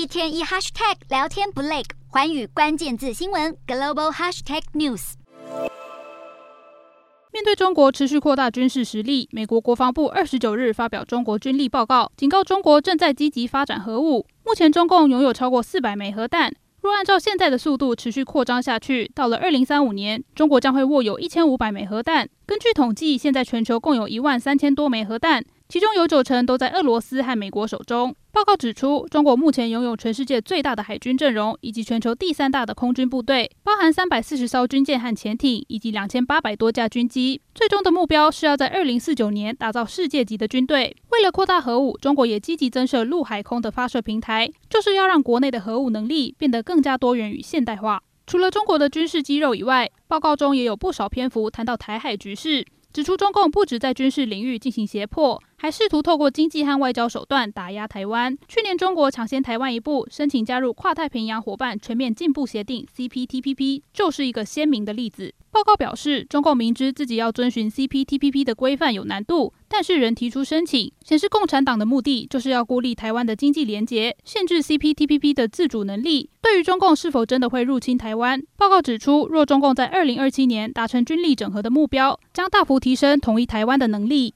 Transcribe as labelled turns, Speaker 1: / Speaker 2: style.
Speaker 1: 一天一 hashtag 聊天不累，环宇关键字新闻 global hashtag news。
Speaker 2: 面对中国持续扩大军事实力，美国国防部二十九日发表中国军力报告，警告中国正在积极发展核武。目前中共拥有超过四百枚核弹。若按照现在的速度持续扩张下去，到了二零三五年，中国将会握有一千五百枚核弹。根据统计，现在全球共有一万三千多枚核弹，其中有九成都在俄罗斯和美国手中。报告指出，中国目前拥有全世界最大的海军阵容，以及全球第三大的空军部队，包含三百四十艘军舰和潜艇，以及两千八百多架军机。最终的目标是要在二零四九年打造世界级的军队。为了扩大核武，中国也积极增设陆海空的发射平台，就是要让国内的核武能力变得更加多元与现代化。除了中国的军事肌肉以外，报告中也有不少篇幅谈到台海局势。指出，中共不止在军事领域进行胁迫，还试图透过经济和外交手段打压台湾。去年，中国抢先台湾一步，申请加入跨太平洋伙伴全面进步协定 （CPTPP），就是一个鲜明的例子。报告表示，中共明知自己要遵循 CPTPP 的规范有难度，但是仍提出申请，显示共产党的目的就是要孤立台湾的经济连结，限制 CPTPP 的自主能力。对于中共是否真的会入侵台湾，报告指出，若中共在2027年达成军力整合的目标，将大幅提升统一台湾的能力。